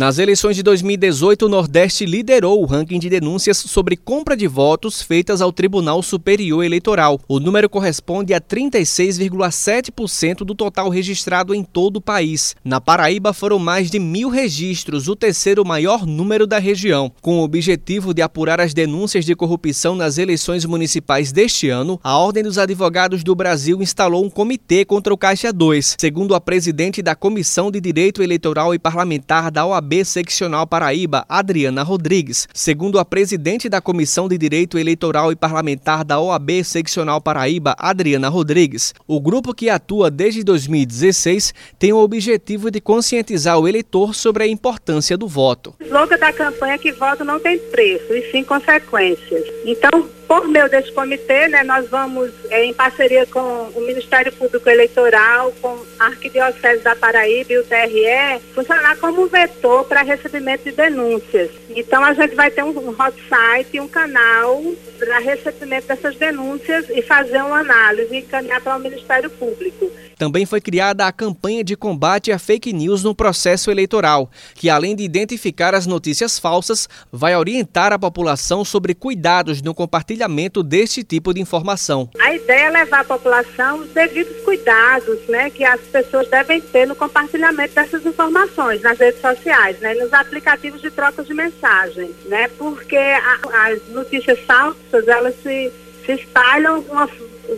Nas eleições de 2018, o Nordeste liderou o ranking de denúncias sobre compra de votos feitas ao Tribunal Superior Eleitoral. O número corresponde a 36,7% do total registrado em todo o país. Na Paraíba foram mais de mil registros, o terceiro maior número da região. Com o objetivo de apurar as denúncias de corrupção nas eleições municipais deste ano, a Ordem dos Advogados do Brasil instalou um comitê contra o Caixa 2. Segundo a presidente da Comissão de Direito Eleitoral e Parlamentar da OAB, OAB Seccional Paraíba, Adriana Rodrigues. Segundo a presidente da Comissão de Direito Eleitoral e Parlamentar da OAB Seccional Paraíba, Adriana Rodrigues, o grupo que atua desde 2016 tem o objetivo de conscientizar o eleitor sobre a importância do voto. O da campanha é que voto não tem preço, e sim consequências. Então, por meio desse comitê, né, nós vamos, é, em parceria com o Ministério Público Eleitoral, com Arquidiocese da Paraíba e o TRE, funcionar como vetor para recebimento de denúncias. Então, a gente vai ter um hot site, um canal para recebimento dessas denúncias e fazer uma análise e encaminhar para o Ministério Público. Também foi criada a campanha de combate à fake news no processo eleitoral, que além de identificar as notícias falsas, vai orientar a população sobre cuidados no compartilhamento deste tipo de informação. A ideia é levar à população os devidos cuidados né, que as pessoas devem ter no compartilhamento dessas informações nas redes sociais, né, nos aplicativos de troca de mensagem, né, porque a, as notícias falsas elas se, se espalham uma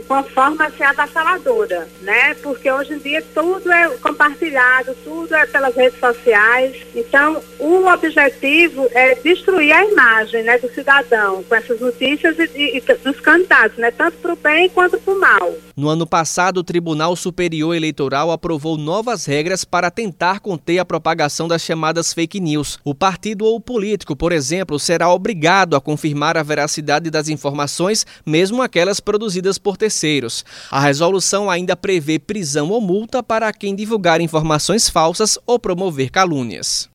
uma forma assim, avassaladora, né? Porque hoje em dia tudo é compartilhado, tudo é pelas redes sociais. Então, o objetivo é destruir a imagem né, do cidadão com essas notícias e, e, e dos candidatos, né? Tanto para o bem quanto para o mal. No ano passado, o Tribunal Superior Eleitoral aprovou novas regras para tentar conter a propagação das chamadas fake news. O partido ou o político, por exemplo, será obrigado a confirmar a veracidade das informações, mesmo aquelas produzidas por terceiros. A resolução ainda prevê prisão ou multa para quem divulgar informações falsas ou promover calúnias.